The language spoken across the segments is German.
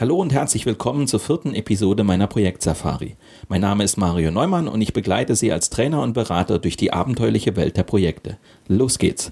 Hallo und herzlich willkommen zur vierten Episode meiner Projektsafari. Mein Name ist Mario Neumann und ich begleite Sie als Trainer und Berater durch die abenteuerliche Welt der Projekte. Los geht's!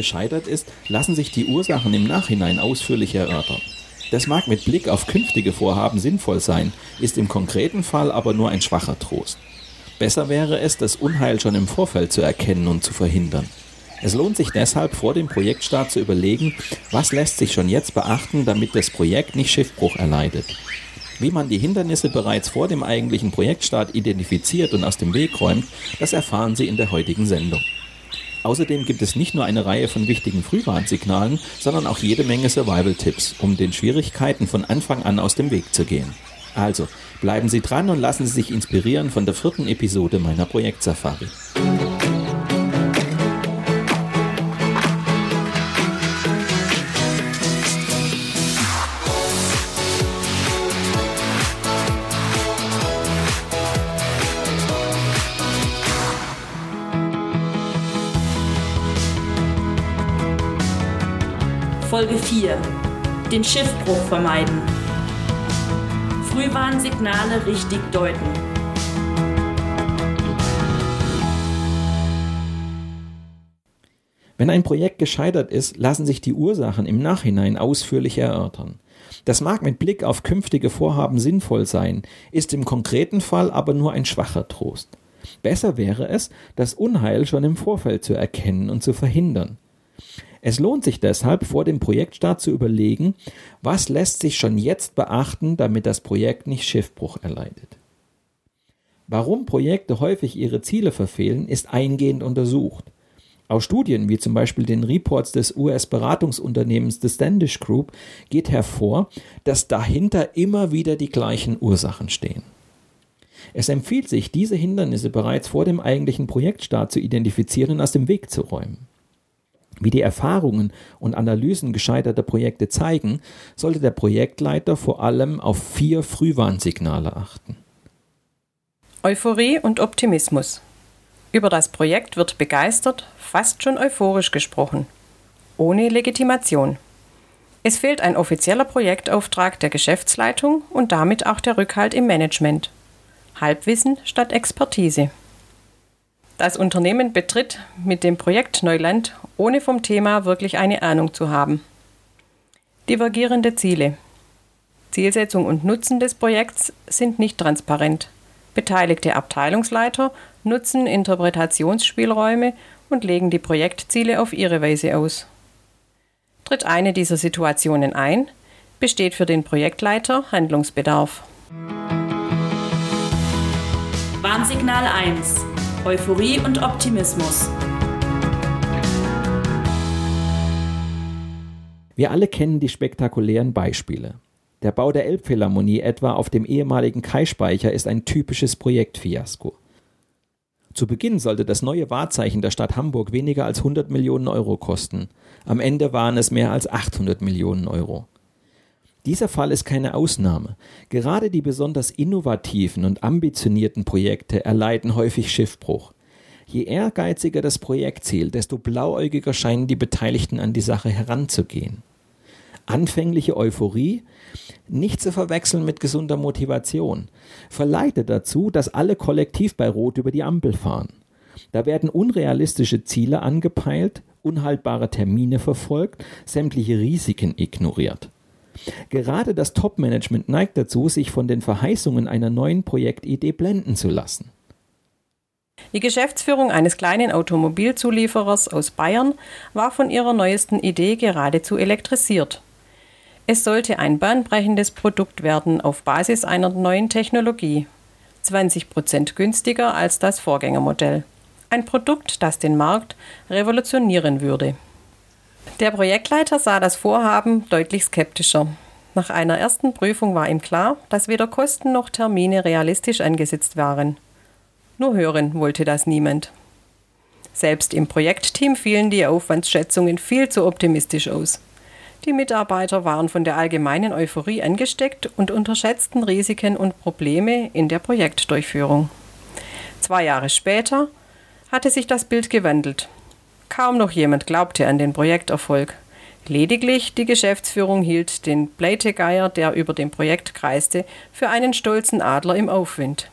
Gescheitert ist, lassen sich die Ursachen im Nachhinein ausführlich erörtern. Das mag mit Blick auf künftige Vorhaben sinnvoll sein, ist im konkreten Fall aber nur ein schwacher Trost. Besser wäre es, das Unheil schon im Vorfeld zu erkennen und zu verhindern. Es lohnt sich deshalb vor dem Projektstart zu überlegen, was lässt sich schon jetzt beachten, damit das Projekt nicht Schiffbruch erleidet. Wie man die Hindernisse bereits vor dem eigentlichen Projektstart identifiziert und aus dem Weg räumt, das erfahren Sie in der heutigen Sendung. Außerdem gibt es nicht nur eine Reihe von wichtigen Frühwarnsignalen, sondern auch jede Menge Survival-Tipps, um den Schwierigkeiten von Anfang an aus dem Weg zu gehen. Also, bleiben Sie dran und lassen Sie sich inspirieren von der vierten Episode meiner Projektsafari. Folge 4. Den Schiffbruch vermeiden. Frühwarnsignale richtig deuten. Wenn ein Projekt gescheitert ist, lassen sich die Ursachen im Nachhinein ausführlich erörtern. Das mag mit Blick auf künftige Vorhaben sinnvoll sein, ist im konkreten Fall aber nur ein schwacher Trost. Besser wäre es, das Unheil schon im Vorfeld zu erkennen und zu verhindern. Es lohnt sich deshalb, vor dem Projektstart zu überlegen, was lässt sich schon jetzt beachten, damit das Projekt nicht Schiffbruch erleidet. Warum Projekte häufig ihre Ziele verfehlen, ist eingehend untersucht. Aus Studien wie zum Beispiel den Reports des US-Beratungsunternehmens The Standish Group geht hervor, dass dahinter immer wieder die gleichen Ursachen stehen. Es empfiehlt sich, diese Hindernisse bereits vor dem eigentlichen Projektstart zu identifizieren und aus dem Weg zu räumen. Wie die Erfahrungen und Analysen gescheiterter Projekte zeigen, sollte der Projektleiter vor allem auf vier Frühwarnsignale achten. Euphorie und Optimismus. Über das Projekt wird begeistert, fast schon euphorisch gesprochen, ohne Legitimation. Es fehlt ein offizieller Projektauftrag der Geschäftsleitung und damit auch der Rückhalt im Management. Halbwissen statt Expertise. Das Unternehmen betritt mit dem Projekt Neuland, ohne vom Thema wirklich eine Ahnung zu haben. Divergierende Ziele. Zielsetzung und Nutzen des Projekts sind nicht transparent. Beteiligte Abteilungsleiter nutzen Interpretationsspielräume und legen die Projektziele auf ihre Weise aus. Tritt eine dieser Situationen ein, besteht für den Projektleiter Handlungsbedarf. Warnsignal 1 Euphorie und Optimismus. Wir alle kennen die spektakulären Beispiele. Der Bau der Elbphilharmonie etwa auf dem ehemaligen Kai-Speicher ist ein typisches Projektfiasko. Zu Beginn sollte das neue Wahrzeichen der Stadt Hamburg weniger als 100 Millionen Euro kosten. Am Ende waren es mehr als 800 Millionen Euro. Dieser Fall ist keine Ausnahme. Gerade die besonders innovativen und ambitionierten Projekte erleiden häufig Schiffbruch. Je ehrgeiziger das Projektziel, desto blauäugiger scheinen die Beteiligten an die Sache heranzugehen. Anfängliche Euphorie, nicht zu verwechseln mit gesunder Motivation, verleitet dazu, dass alle kollektiv bei Rot über die Ampel fahren. Da werden unrealistische Ziele angepeilt, unhaltbare Termine verfolgt, sämtliche Risiken ignoriert. Gerade das Top-Management neigt dazu, sich von den Verheißungen einer neuen Projektidee blenden zu lassen. Die Geschäftsführung eines kleinen Automobilzulieferers aus Bayern war von ihrer neuesten Idee geradezu elektrisiert. Es sollte ein bahnbrechendes Produkt werden auf Basis einer neuen Technologie, 20 Prozent günstiger als das Vorgängermodell. Ein Produkt, das den Markt revolutionieren würde. Der Projektleiter sah das Vorhaben deutlich skeptischer. Nach einer ersten Prüfung war ihm klar, dass weder Kosten noch Termine realistisch angesetzt waren. Nur hören wollte das niemand. Selbst im Projektteam fielen die Aufwandsschätzungen viel zu optimistisch aus. Die Mitarbeiter waren von der allgemeinen Euphorie angesteckt und unterschätzten Risiken und Probleme in der Projektdurchführung. Zwei Jahre später hatte sich das Bild gewandelt. Kaum noch jemand glaubte an den Projekterfolg. Lediglich die Geschäftsführung hielt den Pleitegeier, der über dem Projekt kreiste, für einen stolzen Adler im Aufwind.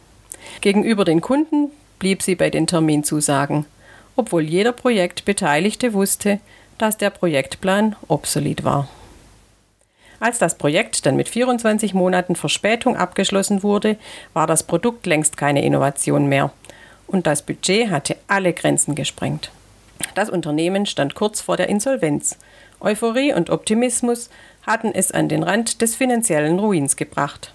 Gegenüber den Kunden blieb sie bei den Terminzusagen, obwohl jeder Projektbeteiligte wusste, dass der Projektplan obsolet war. Als das Projekt dann mit 24 Monaten Verspätung abgeschlossen wurde, war das Produkt längst keine Innovation mehr und das Budget hatte alle Grenzen gesprengt. Das Unternehmen stand kurz vor der Insolvenz. Euphorie und Optimismus hatten es an den Rand des finanziellen Ruins gebracht.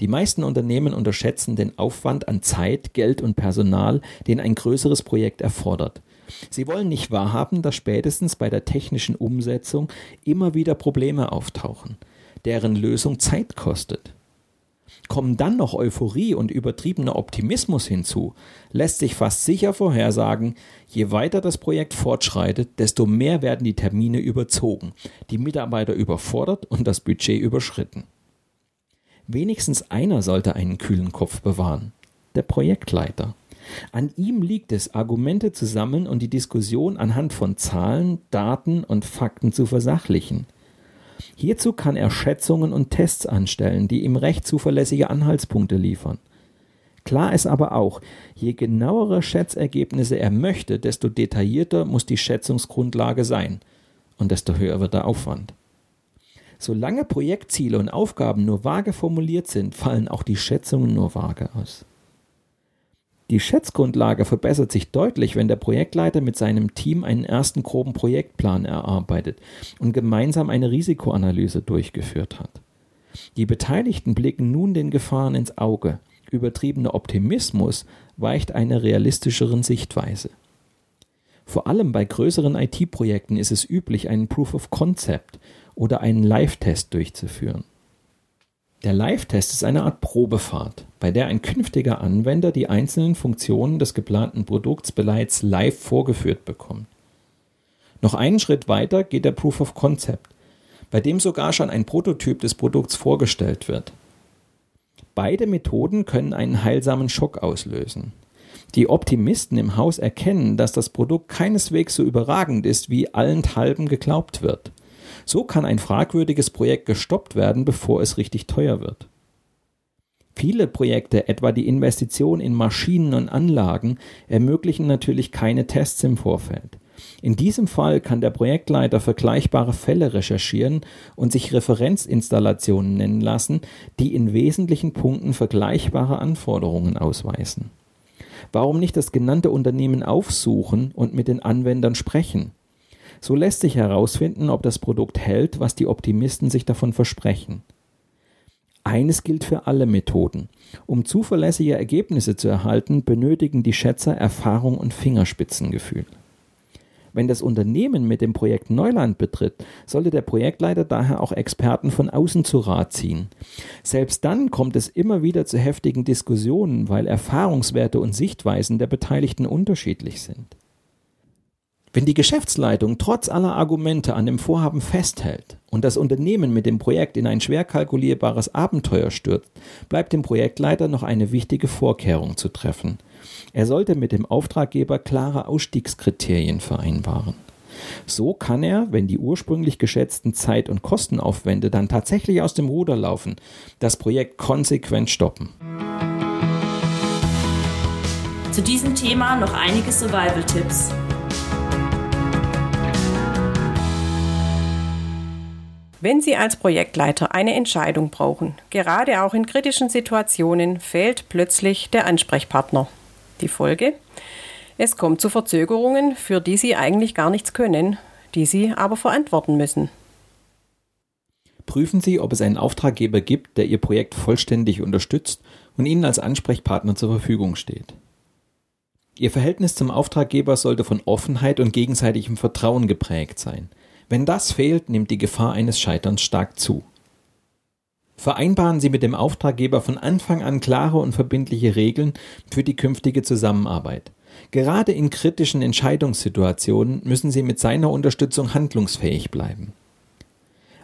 Die meisten Unternehmen unterschätzen den Aufwand an Zeit, Geld und Personal, den ein größeres Projekt erfordert. Sie wollen nicht wahrhaben, dass spätestens bei der technischen Umsetzung immer wieder Probleme auftauchen, deren Lösung Zeit kostet. Kommen dann noch Euphorie und übertriebener Optimismus hinzu, lässt sich fast sicher vorhersagen, je weiter das Projekt fortschreitet, desto mehr werden die Termine überzogen, die Mitarbeiter überfordert und das Budget überschritten. Wenigstens einer sollte einen kühlen Kopf bewahren, der Projektleiter. An ihm liegt es, Argumente zu sammeln und die Diskussion anhand von Zahlen, Daten und Fakten zu versachlichen. Hierzu kann er Schätzungen und Tests anstellen, die ihm recht zuverlässige Anhaltspunkte liefern. Klar ist aber auch, je genauere Schätzergebnisse er möchte, desto detaillierter muss die Schätzungsgrundlage sein und desto höher wird der Aufwand. Solange Projektziele und Aufgaben nur vage formuliert sind, fallen auch die Schätzungen nur vage aus. Die Schätzgrundlage verbessert sich deutlich, wenn der Projektleiter mit seinem Team einen ersten groben Projektplan erarbeitet und gemeinsam eine Risikoanalyse durchgeführt hat. Die Beteiligten blicken nun den Gefahren ins Auge. Übertriebener Optimismus weicht einer realistischeren Sichtweise. Vor allem bei größeren IT-Projekten ist es üblich, einen Proof of Concept oder einen Live-Test durchzuführen. Der Live-Test ist eine Art Probefahrt, bei der ein künftiger Anwender die einzelnen Funktionen des geplanten Produkts bereits live vorgeführt bekommt. Noch einen Schritt weiter geht der Proof of Concept, bei dem sogar schon ein Prototyp des Produkts vorgestellt wird. Beide Methoden können einen heilsamen Schock auslösen. Die Optimisten im Haus erkennen, dass das Produkt keineswegs so überragend ist, wie allenthalben geglaubt wird. So kann ein fragwürdiges Projekt gestoppt werden, bevor es richtig teuer wird. Viele Projekte, etwa die Investition in Maschinen und Anlagen, ermöglichen natürlich keine Tests im Vorfeld. In diesem Fall kann der Projektleiter vergleichbare Fälle recherchieren und sich Referenzinstallationen nennen lassen, die in wesentlichen Punkten vergleichbare Anforderungen ausweisen. Warum nicht das genannte Unternehmen aufsuchen und mit den Anwendern sprechen? So lässt sich herausfinden, ob das Produkt hält, was die Optimisten sich davon versprechen. Eines gilt für alle Methoden. Um zuverlässige Ergebnisse zu erhalten, benötigen die Schätzer Erfahrung und Fingerspitzengefühl. Wenn das Unternehmen mit dem Projekt Neuland betritt, sollte der Projektleiter daher auch Experten von außen zu Rat ziehen. Selbst dann kommt es immer wieder zu heftigen Diskussionen, weil Erfahrungswerte und Sichtweisen der Beteiligten unterschiedlich sind. Wenn die Geschäftsleitung trotz aller Argumente an dem Vorhaben festhält und das Unternehmen mit dem Projekt in ein schwer kalkulierbares Abenteuer stürzt, bleibt dem Projektleiter noch eine wichtige Vorkehrung zu treffen. Er sollte mit dem Auftraggeber klare Ausstiegskriterien vereinbaren. So kann er, wenn die ursprünglich geschätzten Zeit- und Kostenaufwände dann tatsächlich aus dem Ruder laufen, das Projekt konsequent stoppen. Zu diesem Thema noch einige Survival-Tipps. Wenn Sie als Projektleiter eine Entscheidung brauchen, gerade auch in kritischen Situationen, fehlt plötzlich der Ansprechpartner. Die Folge? Es kommt zu Verzögerungen, für die Sie eigentlich gar nichts können, die Sie aber verantworten müssen. Prüfen Sie, ob es einen Auftraggeber gibt, der Ihr Projekt vollständig unterstützt und Ihnen als Ansprechpartner zur Verfügung steht. Ihr Verhältnis zum Auftraggeber sollte von Offenheit und gegenseitigem Vertrauen geprägt sein. Wenn das fehlt, nimmt die Gefahr eines Scheiterns stark zu. Vereinbaren Sie mit dem Auftraggeber von Anfang an klare und verbindliche Regeln für die künftige Zusammenarbeit. Gerade in kritischen Entscheidungssituationen müssen Sie mit seiner Unterstützung handlungsfähig bleiben.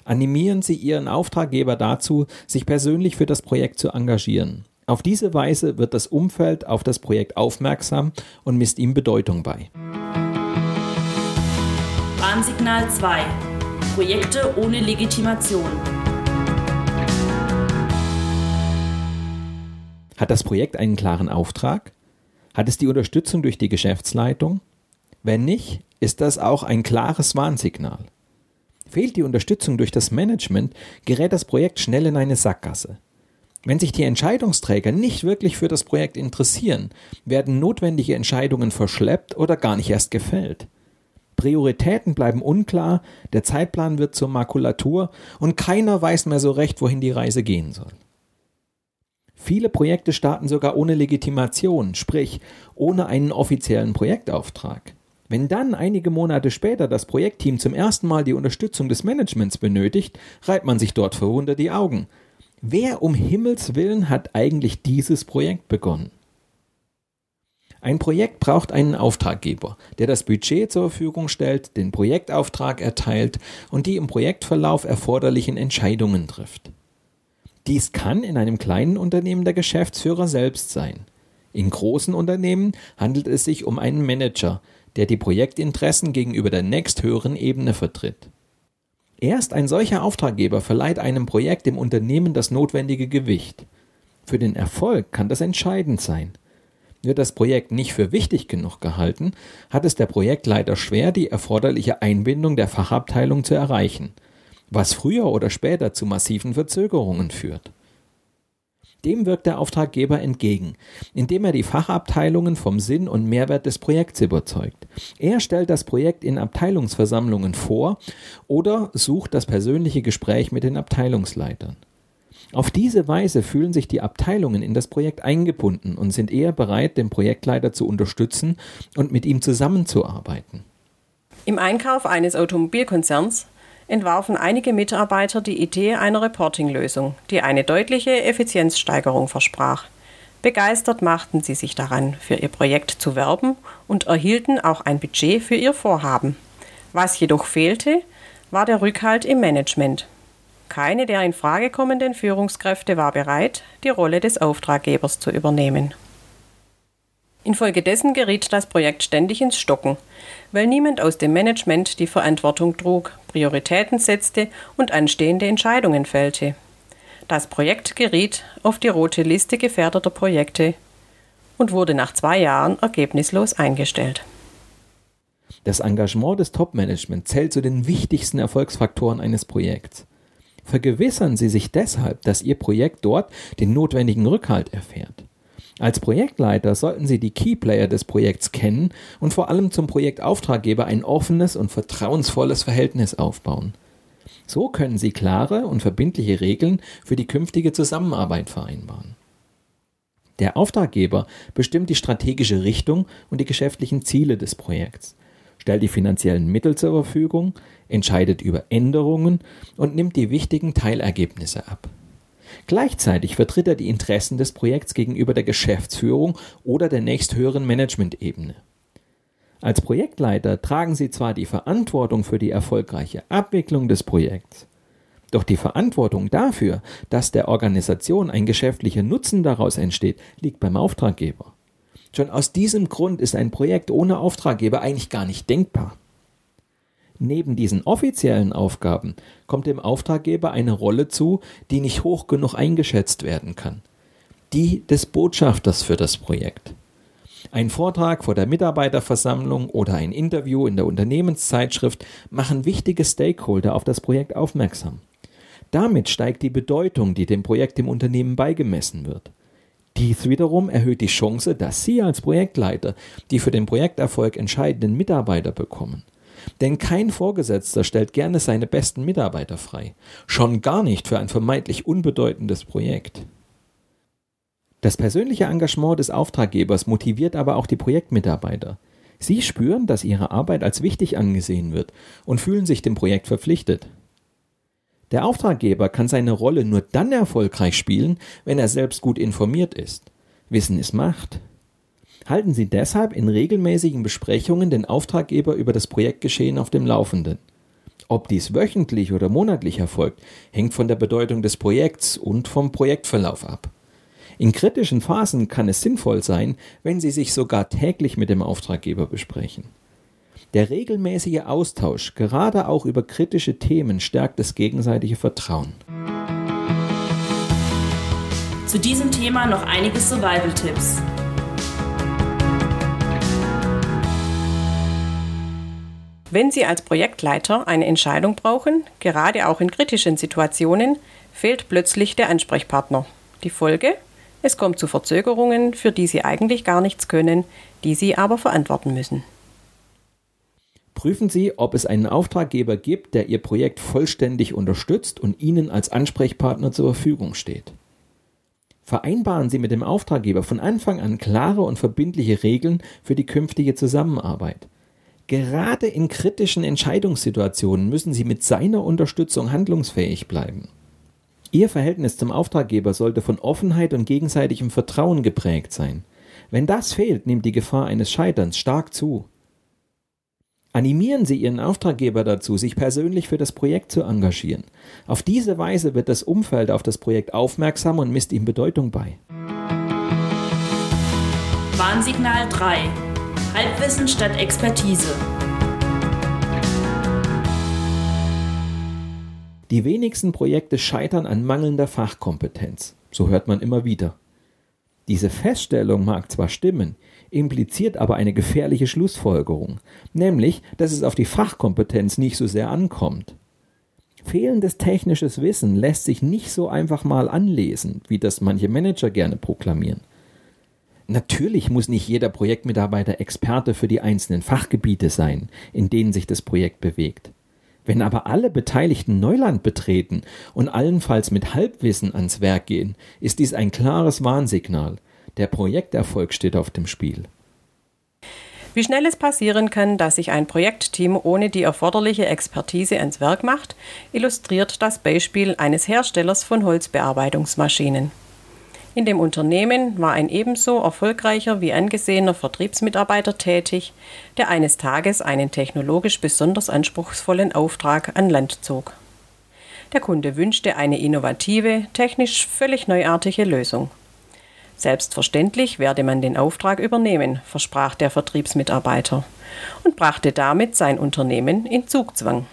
Animieren Sie Ihren Auftraggeber dazu, sich persönlich für das Projekt zu engagieren. Auf diese Weise wird das Umfeld auf das Projekt aufmerksam und misst ihm Bedeutung bei. Warnsignal 2. Projekte ohne Legitimation. Hat das Projekt einen klaren Auftrag? Hat es die Unterstützung durch die Geschäftsleitung? Wenn nicht, ist das auch ein klares Warnsignal. Fehlt die Unterstützung durch das Management, gerät das Projekt schnell in eine Sackgasse. Wenn sich die Entscheidungsträger nicht wirklich für das Projekt interessieren, werden notwendige Entscheidungen verschleppt oder gar nicht erst gefällt. Prioritäten bleiben unklar, der Zeitplan wird zur Makulatur und keiner weiß mehr so recht, wohin die Reise gehen soll. Viele Projekte starten sogar ohne Legitimation, sprich ohne einen offiziellen Projektauftrag. Wenn dann einige Monate später das Projektteam zum ersten Mal die Unterstützung des Managements benötigt, reibt man sich dort verwundert die Augen. Wer um Himmels willen hat eigentlich dieses Projekt begonnen? Ein Projekt braucht einen Auftraggeber, der das Budget zur Verfügung stellt, den Projektauftrag erteilt und die im Projektverlauf erforderlichen Entscheidungen trifft. Dies kann in einem kleinen Unternehmen der Geschäftsführer selbst sein. In großen Unternehmen handelt es sich um einen Manager, der die Projektinteressen gegenüber der nächsthöheren Ebene vertritt. Erst ein solcher Auftraggeber verleiht einem Projekt im Unternehmen das notwendige Gewicht. Für den Erfolg kann das entscheidend sein. Wird das Projekt nicht für wichtig genug gehalten, hat es der Projektleiter schwer, die erforderliche Einbindung der Fachabteilung zu erreichen, was früher oder später zu massiven Verzögerungen führt. Dem wirkt der Auftraggeber entgegen, indem er die Fachabteilungen vom Sinn und Mehrwert des Projekts überzeugt. Er stellt das Projekt in Abteilungsversammlungen vor oder sucht das persönliche Gespräch mit den Abteilungsleitern. Auf diese Weise fühlen sich die Abteilungen in das Projekt eingebunden und sind eher bereit, den Projektleiter zu unterstützen und mit ihm zusammenzuarbeiten. Im Einkauf eines Automobilkonzerns entwarfen einige Mitarbeiter die Idee einer Reporting-Lösung, die eine deutliche Effizienzsteigerung versprach. Begeistert machten sie sich daran, für ihr Projekt zu werben und erhielten auch ein Budget für ihr Vorhaben. Was jedoch fehlte, war der Rückhalt im Management. Keine der in Frage kommenden Führungskräfte war bereit, die Rolle des Auftraggebers zu übernehmen. Infolgedessen geriet das Projekt ständig ins Stocken, weil niemand aus dem Management die Verantwortung trug, Prioritäten setzte und anstehende Entscheidungen fällte. Das Projekt geriet auf die rote Liste gefährdeter Projekte und wurde nach zwei Jahren ergebnislos eingestellt. Das Engagement des Top-Management zählt zu den wichtigsten Erfolgsfaktoren eines Projekts. Vergewissern Sie sich deshalb, dass Ihr Projekt dort den notwendigen Rückhalt erfährt. Als Projektleiter sollten Sie die Keyplayer des Projekts kennen und vor allem zum Projektauftraggeber ein offenes und vertrauensvolles Verhältnis aufbauen. So können Sie klare und verbindliche Regeln für die künftige Zusammenarbeit vereinbaren. Der Auftraggeber bestimmt die strategische Richtung und die geschäftlichen Ziele des Projekts, stellt die finanziellen Mittel zur Verfügung, entscheidet über Änderungen und nimmt die wichtigen Teilergebnisse ab. Gleichzeitig vertritt er die Interessen des Projekts gegenüber der Geschäftsführung oder der nächsthöheren Managementebene. Als Projektleiter tragen Sie zwar die Verantwortung für die erfolgreiche Abwicklung des Projekts, doch die Verantwortung dafür, dass der Organisation ein geschäftlicher Nutzen daraus entsteht, liegt beim Auftraggeber. Schon aus diesem Grund ist ein Projekt ohne Auftraggeber eigentlich gar nicht denkbar. Neben diesen offiziellen Aufgaben kommt dem Auftraggeber eine Rolle zu, die nicht hoch genug eingeschätzt werden kann. Die des Botschafters für das Projekt. Ein Vortrag vor der Mitarbeiterversammlung oder ein Interview in der Unternehmenszeitschrift machen wichtige Stakeholder auf das Projekt aufmerksam. Damit steigt die Bedeutung, die dem Projekt im Unternehmen beigemessen wird. Dies wiederum erhöht die Chance, dass Sie als Projektleiter die für den Projekterfolg entscheidenden Mitarbeiter bekommen. Denn kein Vorgesetzter stellt gerne seine besten Mitarbeiter frei, schon gar nicht für ein vermeintlich unbedeutendes Projekt. Das persönliche Engagement des Auftraggebers motiviert aber auch die Projektmitarbeiter. Sie spüren, dass ihre Arbeit als wichtig angesehen wird und fühlen sich dem Projekt verpflichtet. Der Auftraggeber kann seine Rolle nur dann erfolgreich spielen, wenn er selbst gut informiert ist. Wissen ist Macht. Halten Sie deshalb in regelmäßigen Besprechungen den Auftraggeber über das Projektgeschehen auf dem Laufenden. Ob dies wöchentlich oder monatlich erfolgt, hängt von der Bedeutung des Projekts und vom Projektverlauf ab. In kritischen Phasen kann es sinnvoll sein, wenn Sie sich sogar täglich mit dem Auftraggeber besprechen. Der regelmäßige Austausch, gerade auch über kritische Themen, stärkt das gegenseitige Vertrauen. Zu diesem Thema noch einige Survival-Tipps. Wenn Sie als Projektleiter eine Entscheidung brauchen, gerade auch in kritischen Situationen, fehlt plötzlich der Ansprechpartner. Die Folge? Es kommt zu Verzögerungen, für die Sie eigentlich gar nichts können, die Sie aber verantworten müssen. Prüfen Sie, ob es einen Auftraggeber gibt, der Ihr Projekt vollständig unterstützt und Ihnen als Ansprechpartner zur Verfügung steht. Vereinbaren Sie mit dem Auftraggeber von Anfang an klare und verbindliche Regeln für die künftige Zusammenarbeit. Gerade in kritischen Entscheidungssituationen müssen Sie mit seiner Unterstützung handlungsfähig bleiben. Ihr Verhältnis zum Auftraggeber sollte von Offenheit und gegenseitigem Vertrauen geprägt sein. Wenn das fehlt, nimmt die Gefahr eines Scheiterns stark zu. Animieren Sie Ihren Auftraggeber dazu, sich persönlich für das Projekt zu engagieren. Auf diese Weise wird das Umfeld auf das Projekt aufmerksam und misst ihm Bedeutung bei. Warnsignal 3. Halbwissen statt Expertise. Die wenigsten Projekte scheitern an mangelnder Fachkompetenz. So hört man immer wieder. Diese Feststellung mag zwar stimmen, impliziert aber eine gefährliche Schlussfolgerung, nämlich, dass es auf die Fachkompetenz nicht so sehr ankommt. Fehlendes technisches Wissen lässt sich nicht so einfach mal anlesen, wie das manche Manager gerne proklamieren. Natürlich muss nicht jeder Projektmitarbeiter Experte für die einzelnen Fachgebiete sein, in denen sich das Projekt bewegt. Wenn aber alle Beteiligten Neuland betreten und allenfalls mit Halbwissen ans Werk gehen, ist dies ein klares Warnsignal. Der Projekterfolg steht auf dem Spiel. Wie schnell es passieren kann, dass sich ein Projektteam ohne die erforderliche Expertise ans Werk macht, illustriert das Beispiel eines Herstellers von Holzbearbeitungsmaschinen. In dem Unternehmen war ein ebenso erfolgreicher wie angesehener Vertriebsmitarbeiter tätig, der eines Tages einen technologisch besonders anspruchsvollen Auftrag an Land zog. Der Kunde wünschte eine innovative, technisch völlig neuartige Lösung. Selbstverständlich werde man den Auftrag übernehmen, versprach der Vertriebsmitarbeiter und brachte damit sein Unternehmen in Zugzwang.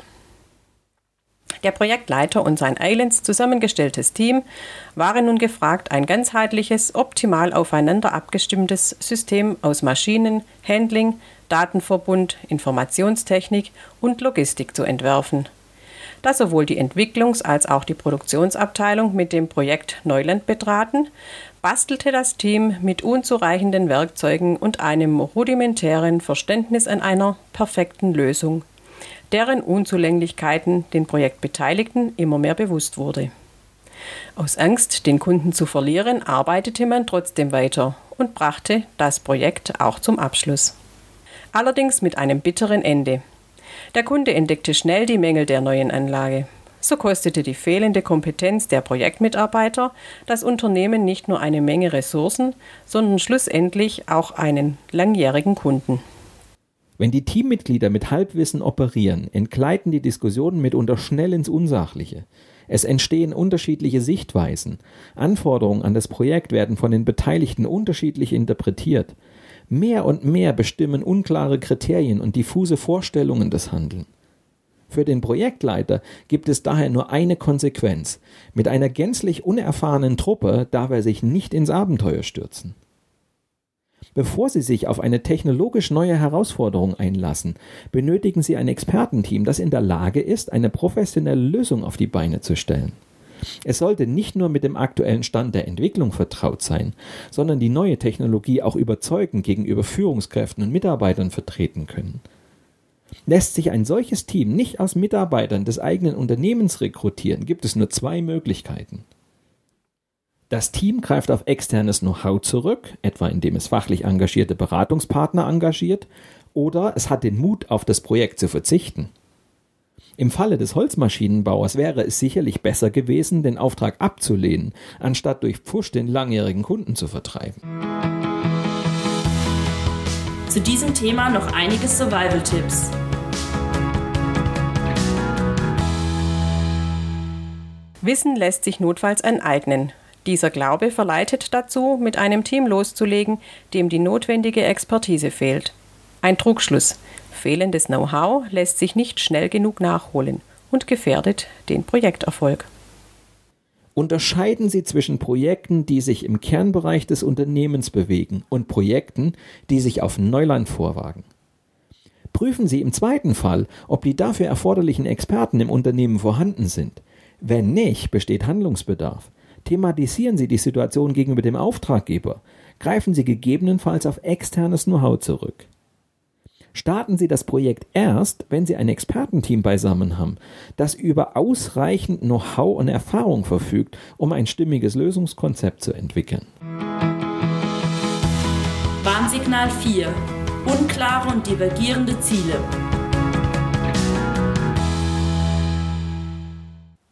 Der Projektleiter und sein eilends zusammengestelltes Team waren nun gefragt, ein ganzheitliches, optimal aufeinander abgestimmtes System aus Maschinen, Handling, Datenverbund, Informationstechnik und Logistik zu entwerfen da sowohl die Entwicklungs- als auch die Produktionsabteilung mit dem Projekt Neuland betraten, bastelte das Team mit unzureichenden Werkzeugen und einem rudimentären Verständnis an einer perfekten Lösung, deren Unzulänglichkeiten den Projektbeteiligten immer mehr bewusst wurde. Aus Angst, den Kunden zu verlieren, arbeitete man trotzdem weiter und brachte das Projekt auch zum Abschluss. Allerdings mit einem bitteren Ende. Der Kunde entdeckte schnell die Mängel der neuen Anlage. So kostete die fehlende Kompetenz der Projektmitarbeiter das Unternehmen nicht nur eine Menge Ressourcen, sondern schlussendlich auch einen langjährigen Kunden. Wenn die Teammitglieder mit Halbwissen operieren, entgleiten die Diskussionen mitunter schnell ins Unsachliche. Es entstehen unterschiedliche Sichtweisen. Anforderungen an das Projekt werden von den Beteiligten unterschiedlich interpretiert. Mehr und mehr bestimmen unklare Kriterien und diffuse Vorstellungen das Handeln. Für den Projektleiter gibt es daher nur eine Konsequenz. Mit einer gänzlich unerfahrenen Truppe darf er sich nicht ins Abenteuer stürzen. Bevor Sie sich auf eine technologisch neue Herausforderung einlassen, benötigen Sie ein Expertenteam, das in der Lage ist, eine professionelle Lösung auf die Beine zu stellen. Es sollte nicht nur mit dem aktuellen Stand der Entwicklung vertraut sein, sondern die neue Technologie auch überzeugend gegenüber Führungskräften und Mitarbeitern vertreten können. Lässt sich ein solches Team nicht aus Mitarbeitern des eigenen Unternehmens rekrutieren, gibt es nur zwei Möglichkeiten. Das Team greift auf externes Know-how zurück, etwa indem es fachlich engagierte Beratungspartner engagiert, oder es hat den Mut, auf das Projekt zu verzichten. Im Falle des Holzmaschinenbauers wäre es sicherlich besser gewesen, den Auftrag abzulehnen, anstatt durch Pfusch den langjährigen Kunden zu vertreiben. Zu diesem Thema noch einige Survival-Tipps. Wissen lässt sich notfalls aneignen. Dieser Glaube verleitet dazu, mit einem Team loszulegen, dem die notwendige Expertise fehlt. Ein Trugschluss. Fehlendes Know-how lässt sich nicht schnell genug nachholen und gefährdet den Projekterfolg. Unterscheiden Sie zwischen Projekten, die sich im Kernbereich des Unternehmens bewegen, und Projekten, die sich auf Neuland vorwagen. Prüfen Sie im zweiten Fall, ob die dafür erforderlichen Experten im Unternehmen vorhanden sind. Wenn nicht, besteht Handlungsbedarf. Thematisieren Sie die Situation gegenüber dem Auftraggeber. Greifen Sie gegebenenfalls auf externes Know-how zurück. Starten Sie das Projekt erst, wenn Sie ein Expertenteam beisammen haben, das über ausreichend Know-how und Erfahrung verfügt, um ein stimmiges Lösungskonzept zu entwickeln. Warnsignal 4. Unklare und divergierende Ziele.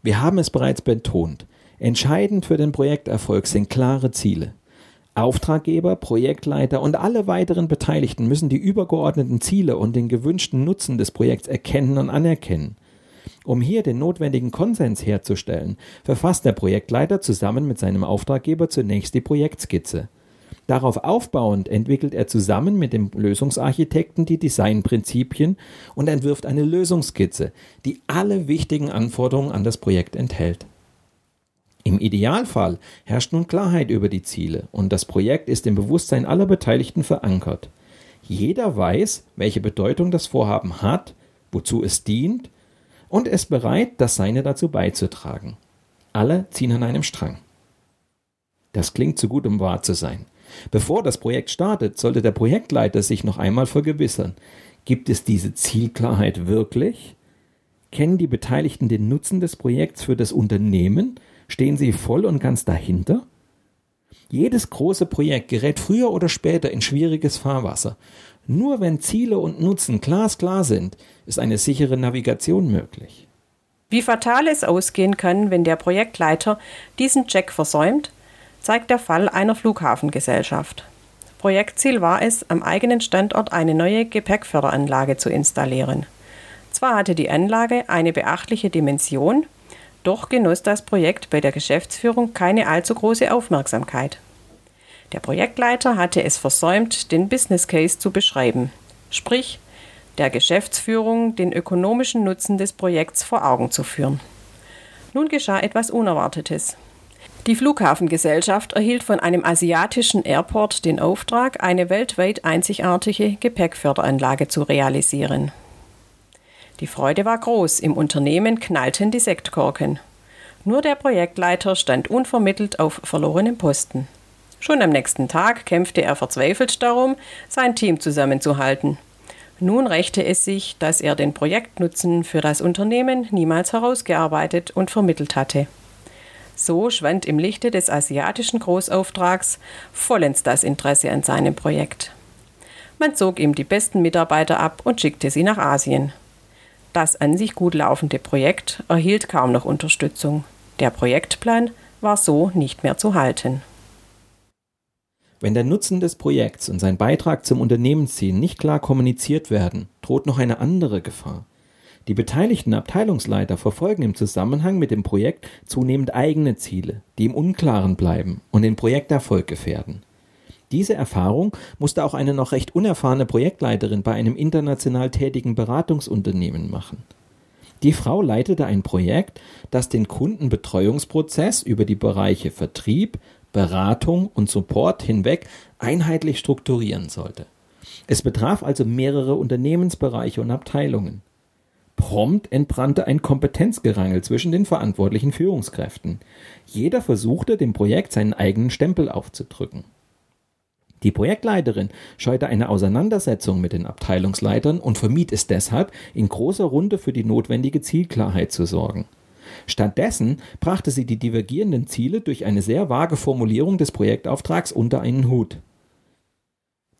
Wir haben es bereits betont. Entscheidend für den Projekterfolg sind klare Ziele. Auftraggeber, Projektleiter und alle weiteren Beteiligten müssen die übergeordneten Ziele und den gewünschten Nutzen des Projekts erkennen und anerkennen. Um hier den notwendigen Konsens herzustellen, verfasst der Projektleiter zusammen mit seinem Auftraggeber zunächst die Projektskizze. Darauf aufbauend entwickelt er zusammen mit dem Lösungsarchitekten die Designprinzipien und entwirft eine Lösungsskizze, die alle wichtigen Anforderungen an das Projekt enthält. Im Idealfall herrscht nun Klarheit über die Ziele und das Projekt ist im Bewusstsein aller Beteiligten verankert. Jeder weiß, welche Bedeutung das Vorhaben hat, wozu es dient und ist bereit, das Seine dazu beizutragen. Alle ziehen an einem Strang. Das klingt zu gut, um wahr zu sein. Bevor das Projekt startet, sollte der Projektleiter sich noch einmal vergewissern. Gibt es diese Zielklarheit wirklich? Kennen die Beteiligten den Nutzen des Projekts für das Unternehmen Stehen Sie voll und ganz dahinter? Jedes große Projekt gerät früher oder später in schwieriges Fahrwasser. Nur wenn Ziele und Nutzen glasklar sind, ist eine sichere Navigation möglich. Wie fatal es ausgehen kann, wenn der Projektleiter diesen Check versäumt, zeigt der Fall einer Flughafengesellschaft. Projektziel war es, am eigenen Standort eine neue Gepäckförderanlage zu installieren. Zwar hatte die Anlage eine beachtliche Dimension, doch genoss das Projekt bei der Geschäftsführung keine allzu große Aufmerksamkeit. Der Projektleiter hatte es versäumt, den Business Case zu beschreiben, sprich der Geschäftsführung den ökonomischen Nutzen des Projekts vor Augen zu führen. Nun geschah etwas Unerwartetes. Die Flughafengesellschaft erhielt von einem asiatischen Airport den Auftrag, eine weltweit einzigartige Gepäckförderanlage zu realisieren. Die Freude war groß, im Unternehmen knallten die Sektkorken. Nur der Projektleiter stand unvermittelt auf verlorenem Posten. Schon am nächsten Tag kämpfte er verzweifelt darum, sein Team zusammenzuhalten. Nun rächte es sich, dass er den Projektnutzen für das Unternehmen niemals herausgearbeitet und vermittelt hatte. So schwand im Lichte des asiatischen Großauftrags vollends das Interesse an seinem Projekt. Man zog ihm die besten Mitarbeiter ab und schickte sie nach Asien. Das an sich gut laufende Projekt erhielt kaum noch Unterstützung. Der Projektplan war so nicht mehr zu halten. Wenn der Nutzen des Projekts und sein Beitrag zum Unternehmensziel nicht klar kommuniziert werden, droht noch eine andere Gefahr. Die beteiligten Abteilungsleiter verfolgen im Zusammenhang mit dem Projekt zunehmend eigene Ziele, die im Unklaren bleiben und den Projekterfolg gefährden. Diese Erfahrung musste auch eine noch recht unerfahrene Projektleiterin bei einem international tätigen Beratungsunternehmen machen. Die Frau leitete ein Projekt, das den Kundenbetreuungsprozess über die Bereiche Vertrieb, Beratung und Support hinweg einheitlich strukturieren sollte. Es betraf also mehrere Unternehmensbereiche und Abteilungen. Prompt entbrannte ein Kompetenzgerangel zwischen den verantwortlichen Führungskräften. Jeder versuchte, dem Projekt seinen eigenen Stempel aufzudrücken. Die Projektleiterin scheute eine Auseinandersetzung mit den Abteilungsleitern und vermied es deshalb, in großer Runde für die notwendige Zielklarheit zu sorgen. Stattdessen brachte sie die divergierenden Ziele durch eine sehr vage Formulierung des Projektauftrags unter einen Hut.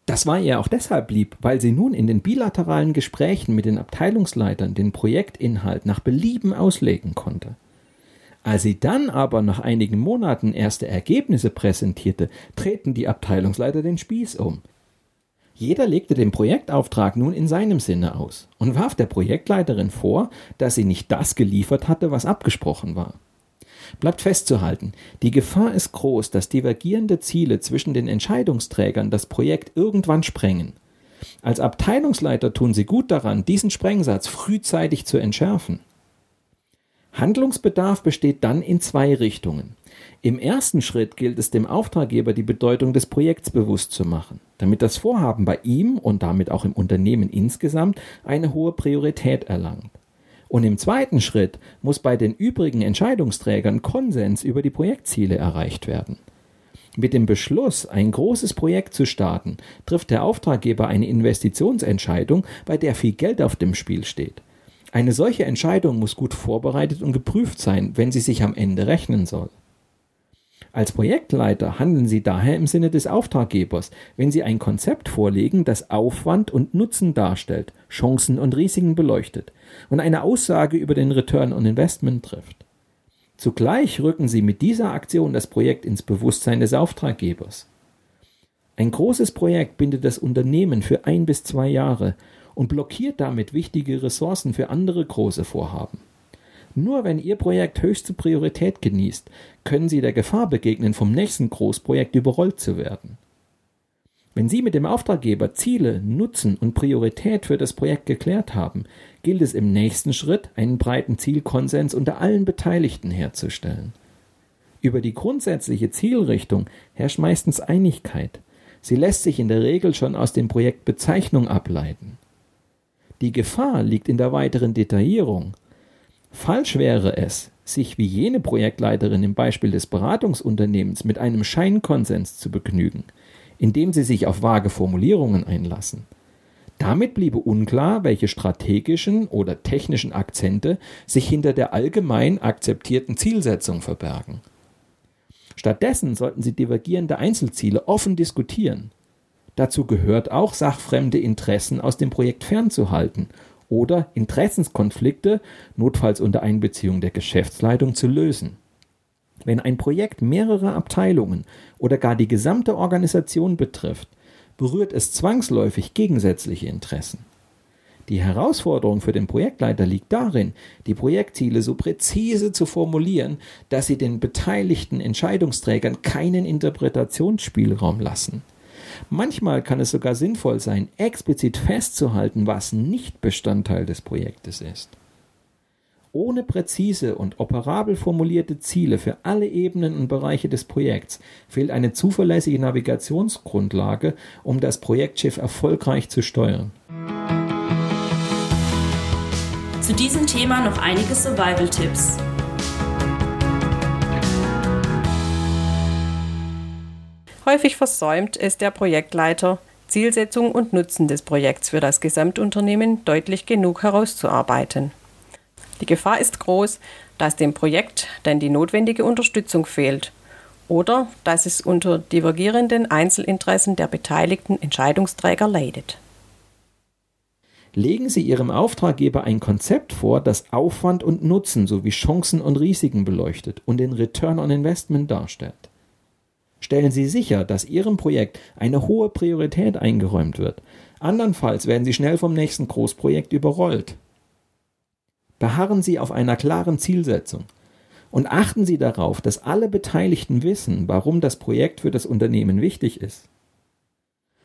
Das war ihr auch deshalb lieb, weil sie nun in den bilateralen Gesprächen mit den Abteilungsleitern den Projektinhalt nach Belieben auslegen konnte. Als sie dann aber nach einigen Monaten erste Ergebnisse präsentierte, treten die Abteilungsleiter den Spieß um. Jeder legte den Projektauftrag nun in seinem Sinne aus und warf der Projektleiterin vor, dass sie nicht das geliefert hatte, was abgesprochen war. Bleibt festzuhalten, die Gefahr ist groß, dass divergierende Ziele zwischen den Entscheidungsträgern das Projekt irgendwann sprengen. Als Abteilungsleiter tun Sie gut daran, diesen Sprengsatz frühzeitig zu entschärfen. Handlungsbedarf besteht dann in zwei Richtungen. Im ersten Schritt gilt es dem Auftraggeber die Bedeutung des Projekts bewusst zu machen, damit das Vorhaben bei ihm und damit auch im Unternehmen insgesamt eine hohe Priorität erlangt. Und im zweiten Schritt muss bei den übrigen Entscheidungsträgern Konsens über die Projektziele erreicht werden. Mit dem Beschluss, ein großes Projekt zu starten, trifft der Auftraggeber eine Investitionsentscheidung, bei der viel Geld auf dem Spiel steht. Eine solche Entscheidung muss gut vorbereitet und geprüft sein, wenn sie sich am Ende rechnen soll. Als Projektleiter handeln Sie daher im Sinne des Auftraggebers, wenn Sie ein Konzept vorlegen, das Aufwand und Nutzen darstellt, Chancen und Risiken beleuchtet und eine Aussage über den Return on Investment trifft. Zugleich rücken Sie mit dieser Aktion das Projekt ins Bewusstsein des Auftraggebers. Ein großes Projekt bindet das Unternehmen für ein bis zwei Jahre und blockiert damit wichtige Ressourcen für andere große Vorhaben. Nur wenn Ihr Projekt höchste Priorität genießt, können Sie der Gefahr begegnen, vom nächsten Großprojekt überrollt zu werden. Wenn Sie mit dem Auftraggeber Ziele, Nutzen und Priorität für das Projekt geklärt haben, gilt es im nächsten Schritt, einen breiten Zielkonsens unter allen Beteiligten herzustellen. Über die grundsätzliche Zielrichtung herrscht meistens Einigkeit. Sie lässt sich in der Regel schon aus dem Projekt Bezeichnung ableiten. Die Gefahr liegt in der weiteren Detaillierung. Falsch wäre es, sich wie jene Projektleiterin im Beispiel des Beratungsunternehmens mit einem Scheinkonsens zu begnügen, indem sie sich auf vage Formulierungen einlassen. Damit bliebe unklar, welche strategischen oder technischen Akzente sich hinter der allgemein akzeptierten Zielsetzung verbergen. Stattdessen sollten sie divergierende Einzelziele offen diskutieren. Dazu gehört auch, sachfremde Interessen aus dem Projekt fernzuhalten oder Interessenskonflikte notfalls unter Einbeziehung der Geschäftsleitung zu lösen. Wenn ein Projekt mehrere Abteilungen oder gar die gesamte Organisation betrifft, berührt es zwangsläufig gegensätzliche Interessen. Die Herausforderung für den Projektleiter liegt darin, die Projektziele so präzise zu formulieren, dass sie den beteiligten Entscheidungsträgern keinen Interpretationsspielraum lassen. Manchmal kann es sogar sinnvoll sein, explizit festzuhalten, was nicht Bestandteil des Projektes ist. Ohne präzise und operabel formulierte Ziele für alle Ebenen und Bereiche des Projekts fehlt eine zuverlässige Navigationsgrundlage, um das Projektschiff erfolgreich zu steuern. Zu diesem Thema noch einige Survival-Tipps. Häufig versäumt es der Projektleiter, Zielsetzung und Nutzen des Projekts für das Gesamtunternehmen deutlich genug herauszuarbeiten. Die Gefahr ist groß, dass dem Projekt dann die notwendige Unterstützung fehlt oder dass es unter divergierenden Einzelinteressen der beteiligten Entscheidungsträger leidet. Legen Sie Ihrem Auftraggeber ein Konzept vor, das Aufwand und Nutzen sowie Chancen und Risiken beleuchtet und den Return on Investment darstellt. Stellen Sie sicher, dass Ihrem Projekt eine hohe Priorität eingeräumt wird. Andernfalls werden Sie schnell vom nächsten Großprojekt überrollt. Beharren Sie auf einer klaren Zielsetzung und achten Sie darauf, dass alle Beteiligten wissen, warum das Projekt für das Unternehmen wichtig ist.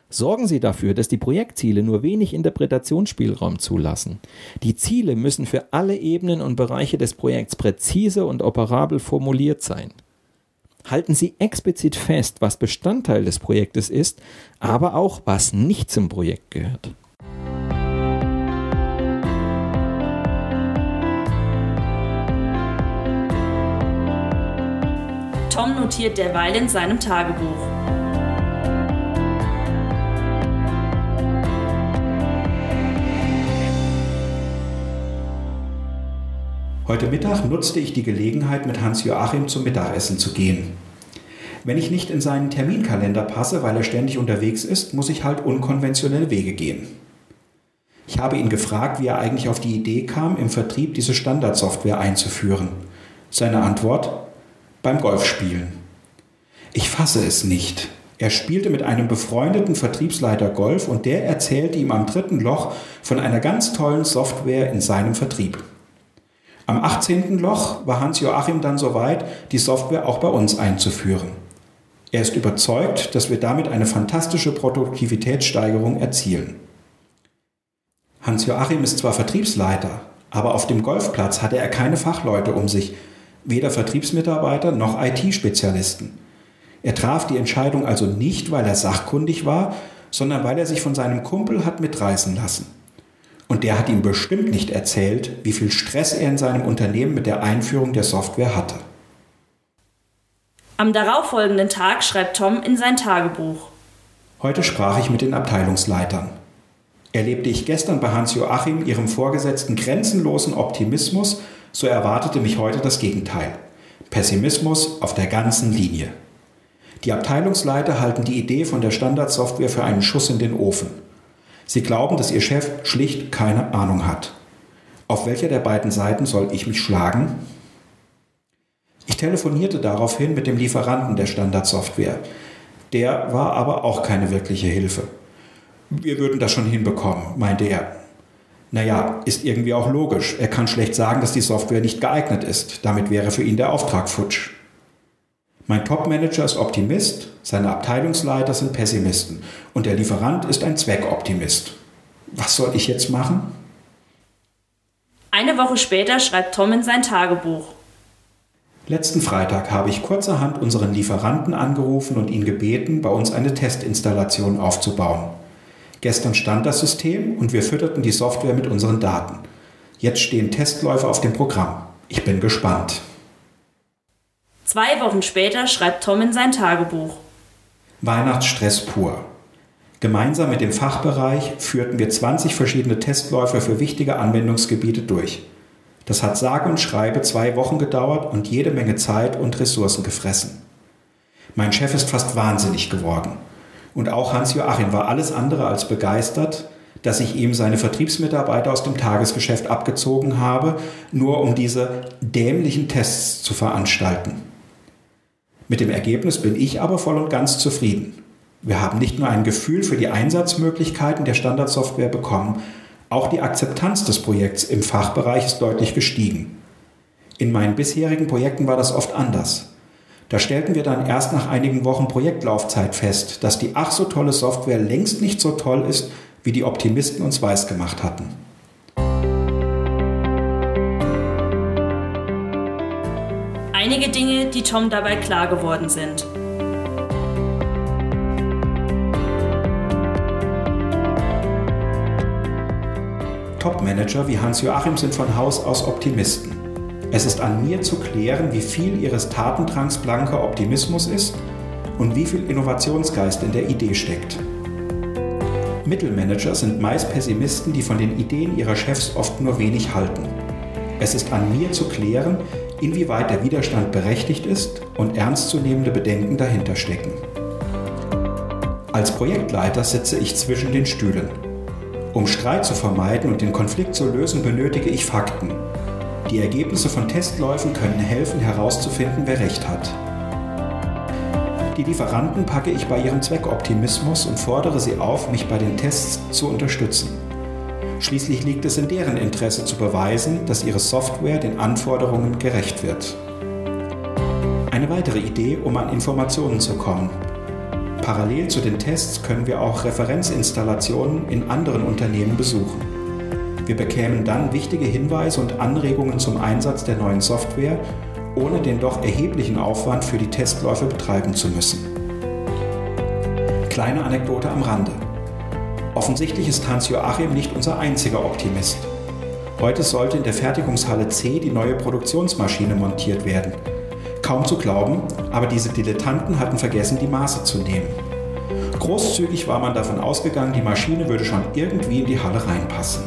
Sorgen Sie dafür, dass die Projektziele nur wenig Interpretationsspielraum zulassen. Die Ziele müssen für alle Ebenen und Bereiche des Projekts präzise und operabel formuliert sein halten Sie explizit fest, was Bestandteil des Projektes ist, aber auch was nicht zum Projekt gehört. Tom notiert derweil in seinem Tagebuch. Heute Mittag nutzte ich die Gelegenheit, mit Hans-Joachim zum Mittagessen zu gehen. Wenn ich nicht in seinen Terminkalender passe, weil er ständig unterwegs ist, muss ich halt unkonventionelle Wege gehen. Ich habe ihn gefragt, wie er eigentlich auf die Idee kam, im Vertrieb diese Standardsoftware einzuführen. Seine Antwort? Beim Golfspielen. Ich fasse es nicht. Er spielte mit einem befreundeten Vertriebsleiter Golf und der erzählte ihm am dritten Loch von einer ganz tollen Software in seinem Vertrieb. Am 18. Loch war Hans-Joachim dann soweit, die Software auch bei uns einzuführen. Er ist überzeugt, dass wir damit eine fantastische Produktivitätssteigerung erzielen. Hans-Joachim ist zwar Vertriebsleiter, aber auf dem Golfplatz hatte er keine Fachleute um sich, weder Vertriebsmitarbeiter noch IT-Spezialisten. Er traf die Entscheidung also nicht, weil er sachkundig war, sondern weil er sich von seinem Kumpel hat mitreißen lassen. Und der hat ihm bestimmt nicht erzählt, wie viel Stress er in seinem Unternehmen mit der Einführung der Software hatte. Am darauffolgenden Tag schreibt Tom in sein Tagebuch. Heute sprach ich mit den Abteilungsleitern. Erlebte ich gestern bei Hans-Joachim, ihrem Vorgesetzten, grenzenlosen Optimismus, so erwartete mich heute das Gegenteil. Pessimismus auf der ganzen Linie. Die Abteilungsleiter halten die Idee von der Standardsoftware für einen Schuss in den Ofen. Sie glauben, dass ihr Chef schlicht keine Ahnung hat. Auf welcher der beiden Seiten soll ich mich schlagen? Ich telefonierte daraufhin mit dem Lieferanten der Standardsoftware. Der war aber auch keine wirkliche Hilfe. Wir würden das schon hinbekommen, meinte er. Naja, ist irgendwie auch logisch. Er kann schlecht sagen, dass die Software nicht geeignet ist. Damit wäre für ihn der Auftrag futsch. Mein Topmanager ist Optimist, seine Abteilungsleiter sind Pessimisten und der Lieferant ist ein Zweckoptimist. Was soll ich jetzt machen? Eine Woche später schreibt Tom in sein Tagebuch. Letzten Freitag habe ich kurzerhand unseren Lieferanten angerufen und ihn gebeten, bei uns eine Testinstallation aufzubauen. Gestern stand das System und wir fütterten die Software mit unseren Daten. Jetzt stehen Testläufe auf dem Programm. Ich bin gespannt. Zwei Wochen später schreibt Tom in sein Tagebuch. Weihnachtsstress pur. Gemeinsam mit dem Fachbereich führten wir 20 verschiedene Testläufe für wichtige Anwendungsgebiete durch. Das hat sage und schreibe zwei Wochen gedauert und jede Menge Zeit und Ressourcen gefressen. Mein Chef ist fast wahnsinnig geworden. Und auch Hans-Joachim war alles andere als begeistert, dass ich ihm seine Vertriebsmitarbeiter aus dem Tagesgeschäft abgezogen habe, nur um diese dämlichen Tests zu veranstalten. Mit dem Ergebnis bin ich aber voll und ganz zufrieden. Wir haben nicht nur ein Gefühl für die Einsatzmöglichkeiten der Standardsoftware bekommen, auch die Akzeptanz des Projekts im Fachbereich ist deutlich gestiegen. In meinen bisherigen Projekten war das oft anders. Da stellten wir dann erst nach einigen Wochen Projektlaufzeit fest, dass die ach so tolle Software längst nicht so toll ist, wie die Optimisten uns weisgemacht hatten. Einige Dinge, die Tom dabei klar geworden sind. Top-Manager wie Hans-Joachim sind von Haus aus Optimisten. Es ist an mir zu klären, wie viel ihres Tatendrangs blanker Optimismus ist und wie viel Innovationsgeist in der Idee steckt. Mittelmanager sind meist Pessimisten, die von den Ideen ihrer Chefs oft nur wenig halten. Es ist an mir zu klären, inwieweit der Widerstand berechtigt ist und ernstzunehmende Bedenken dahinter stecken. Als Projektleiter sitze ich zwischen den Stühlen. Um Streit zu vermeiden und den Konflikt zu lösen, benötige ich Fakten. Die Ergebnisse von Testläufen können helfen herauszufinden, wer recht hat. Die Lieferanten packe ich bei ihrem Zweckoptimismus und fordere sie auf, mich bei den Tests zu unterstützen. Schließlich liegt es in deren Interesse zu beweisen, dass ihre Software den Anforderungen gerecht wird. Eine weitere Idee, um an Informationen zu kommen. Parallel zu den Tests können wir auch Referenzinstallationen in anderen Unternehmen besuchen. Wir bekämen dann wichtige Hinweise und Anregungen zum Einsatz der neuen Software, ohne den doch erheblichen Aufwand für die Testläufe betreiben zu müssen. Kleine Anekdote am Rande. Offensichtlich ist Hans-Joachim nicht unser einziger Optimist. Heute sollte in der Fertigungshalle C die neue Produktionsmaschine montiert werden. Kaum zu glauben, aber diese Dilettanten hatten vergessen, die Maße zu nehmen. Großzügig war man davon ausgegangen, die Maschine würde schon irgendwie in die Halle reinpassen.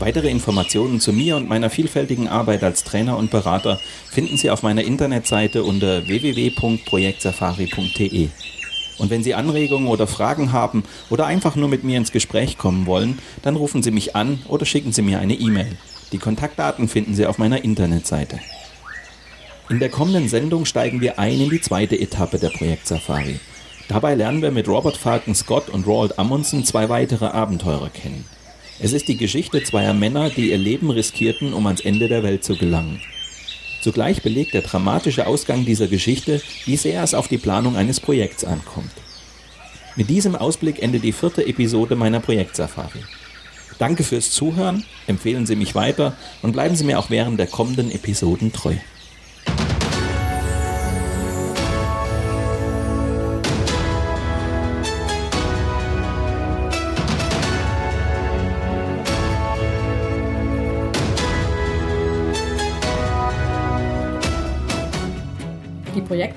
Weitere Informationen zu mir und meiner vielfältigen Arbeit als Trainer und Berater finden Sie auf meiner Internetseite unter www.projektsafari.de. Und wenn Sie Anregungen oder Fragen haben oder einfach nur mit mir ins Gespräch kommen wollen, dann rufen Sie mich an oder schicken Sie mir eine E-Mail. Die Kontaktdaten finden Sie auf meiner Internetseite. In der kommenden Sendung steigen wir ein in die zweite Etappe der Projekt Safari. Dabei lernen wir mit Robert Falcon Scott und Roald Amundsen zwei weitere Abenteurer kennen. Es ist die Geschichte zweier Männer, die ihr Leben riskierten, um ans Ende der Welt zu gelangen. Zugleich belegt der dramatische Ausgang dieser Geschichte, wie sehr es auf die Planung eines Projekts ankommt. Mit diesem Ausblick endet die vierte Episode meiner Projektsafari. Danke fürs Zuhören, empfehlen Sie mich weiter und bleiben Sie mir auch während der kommenden Episoden treu.